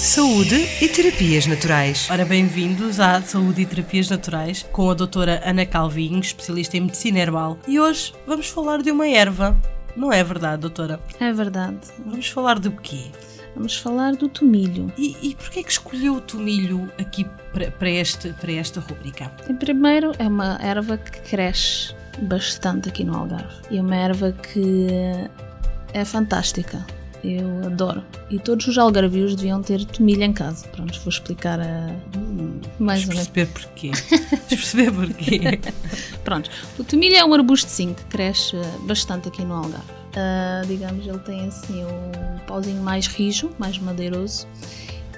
Saúde e terapias naturais. Ora, bem-vindos à Saúde e Terapias Naturais com a doutora Ana Calvinho, especialista em medicina herbal. E hoje vamos falar de uma erva. Não é verdade, doutora? É verdade. Vamos falar do quê? Vamos falar do tomilho. E, e porquê que escolheu o tomilho aqui para, para, este, para esta rubrica? Em primeiro, é uma erva que cresce bastante aqui no Algarve. E é uma erva que é fantástica eu adoro. E todos os algarvios deviam ter tomilho em casa. Pronto, vou explicar a. Hum, mais ou menos. perceber porquê. perceber porquê. Pronto, o tomilho é um arbustozinho que cresce bastante aqui no Algarve. Uh, digamos, ele tem assim um pauzinho mais rijo, mais madeiroso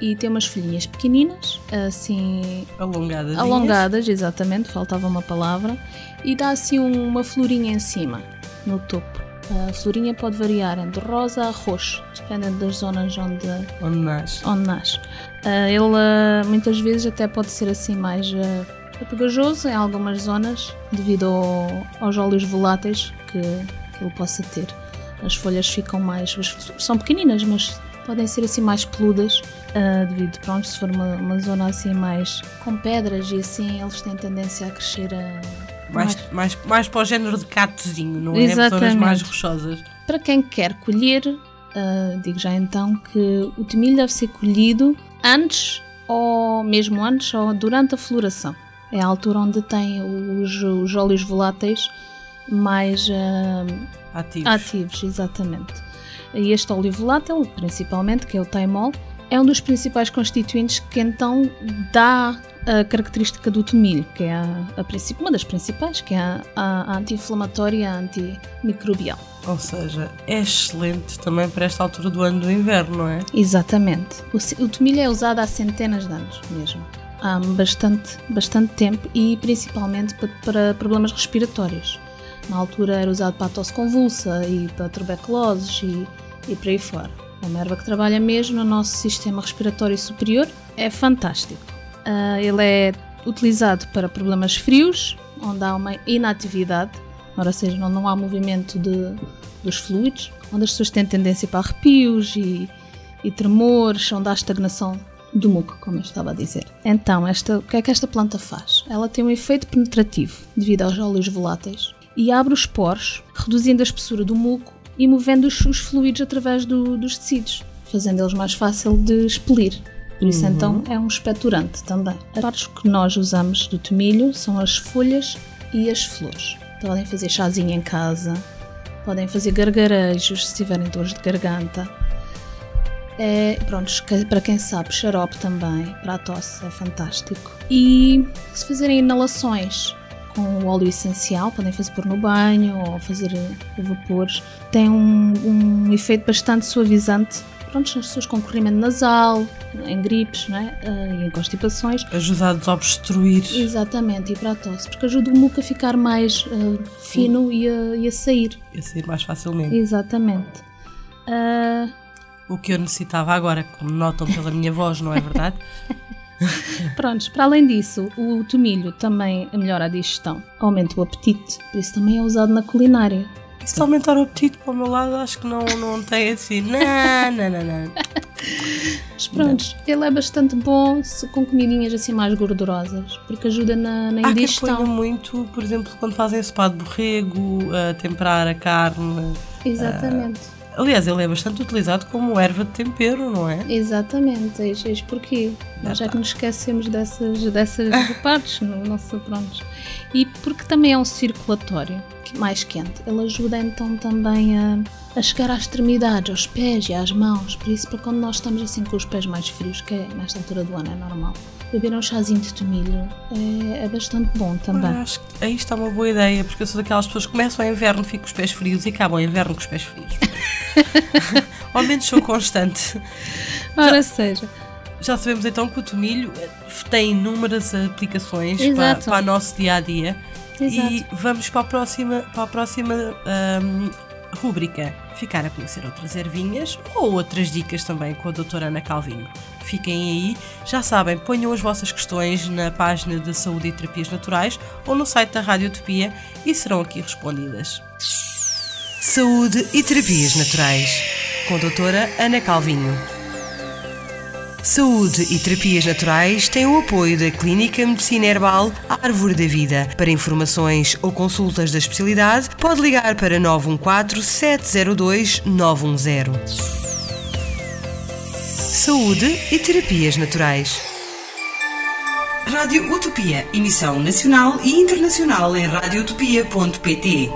e tem umas folhinhas pequeninas, assim. Alongadas. Alongadas, exatamente, faltava uma palavra. E dá assim uma florinha em cima, no topo. A florinha pode variar entre rosa a roxo, dependendo das zonas onde, onde nasce. Onde nasce. Ele muitas vezes até pode ser assim mais uh, pegajoso em algumas zonas, devido ao, aos óleos voláteis que, que ele possa ter. As folhas ficam mais. são pequeninas, mas podem ser assim mais peludas, uh, devido, pronto, se for uma, uma, zona assim mais com pedras e assim, eles têm tendência a crescer a mais, mais, mais para o género de catozinho, não é? Exatamente. Mais rochosas. Para quem quer colher, uh, digo já então que o tomilho deve ser colhido antes ou mesmo antes ou durante a floração. É a altura onde tem os, os óleos voláteis mais uh, ativos. ativos. Exatamente. E este óleo volátil, principalmente, que é o taimol, é um dos principais constituintes que então dá a característica do tomilho, que é a, a uma das principais, que é a, a anti-inflamatória antimicrobial. Ou seja, é excelente também para esta altura do ano do inverno, não é? Exatamente. O, o tomilho é usado há centenas de anos mesmo. Há bastante, bastante tempo e principalmente para, para problemas respiratórios. Na altura era usado para a tosse convulsa e para tuberculoses e, e por aí fora. É uma erva que trabalha mesmo no nosso sistema respiratório superior. É fantástico. Uh, ele é utilizado para problemas frios, onde há uma inatividade, ou seja, onde não há movimento de, dos fluidos, onde as pessoas têm tendência para arrepios e, e tremores, onde há estagnação do muco, como eu estava a dizer. Então, esta, o que é que esta planta faz? Ela tem um efeito penetrativo devido aos óleos voláteis e abre os poros, reduzindo a espessura do muco e movendo os, os fluidos através do, dos tecidos, fazendo eles mais fácil de expelir. Por isso, uhum. então, é um expectorante também. As partes que nós usamos do tomilho são as folhas e as flores. Podem fazer chazinho em casa, podem fazer gargarejos se tiverem dores de garganta. É, pronto, para quem sabe, xarope também, para a tosse é fantástico. E se fazerem inalações com óleo essencial, podem fazer por no banho ou fazer vapores, tem um, um efeito bastante suavizante pronto, nas pessoas com corrimento nasal, em gripes né? e em constipações. Ajuda a desobstruir. Exatamente, e para a tosse, porque ajuda o muco a ficar mais uh, fino e a, e a, sair. E a sair mais facilmente. Exatamente. Uh... O que eu necessitava agora, como notam pela minha voz, não é verdade? Prontos, para além disso, o tomilho também melhora a digestão, aumenta o apetite, por isso também é usado na culinária. Se aumentar o apetite para o meu lado, acho que não, não tem assim. Não, não, não, não. Mas pronto, ele é bastante bom com comidinhas assim mais gordurosas, porque ajuda na, na indigestão. Há muito, por exemplo, quando fazem spa de borrego, a temperar a carne. Exatamente. Uh, Aliás, ele é bastante utilizado como erva de tempero, não é? Exatamente, eis, eis porquê. Nós já que nos esquecemos dessas, dessas partes no nosso pronto. E porque também é um circulatório mais quente. Ele ajuda então também a, a chegar às extremidades, aos pés e às mãos. Por isso, para quando nós estamos assim com os pés mais frios, que é nesta altura do ano é normal, beber um chazinho de tomilho é, é bastante bom também. Acho que aí está uma boa ideia, porque eu sou daquelas pessoas que começam o inverno, fico com os pés frios e acabam o inverno com os pés frios. Ao menos sou constante. Ora Já, seja. já sabemos então que o tomilho eh, tem inúmeras aplicações para, para o nosso dia a dia. Exato. E vamos para a próxima, para a próxima ahm, rúbrica. Ficar a conhecer outras ervinhas ou outras dicas também com a doutora Ana Calvinho. Fiquem aí, já sabem, ponham as vossas questões na página de Saúde e Terapias Naturais ou no site da Rádio Utopia e serão aqui respondidas. Saúde e terapias naturais. Com a doutora Ana Calvinho. Saúde e terapias naturais têm o apoio da Clínica Medicina Herbal Árvore da Vida. Para informações ou consultas da especialidade, pode ligar para 914 702 910. Saúde e terapias naturais. Rádio Utopia, emissão nacional e internacional em radiotopia.pt.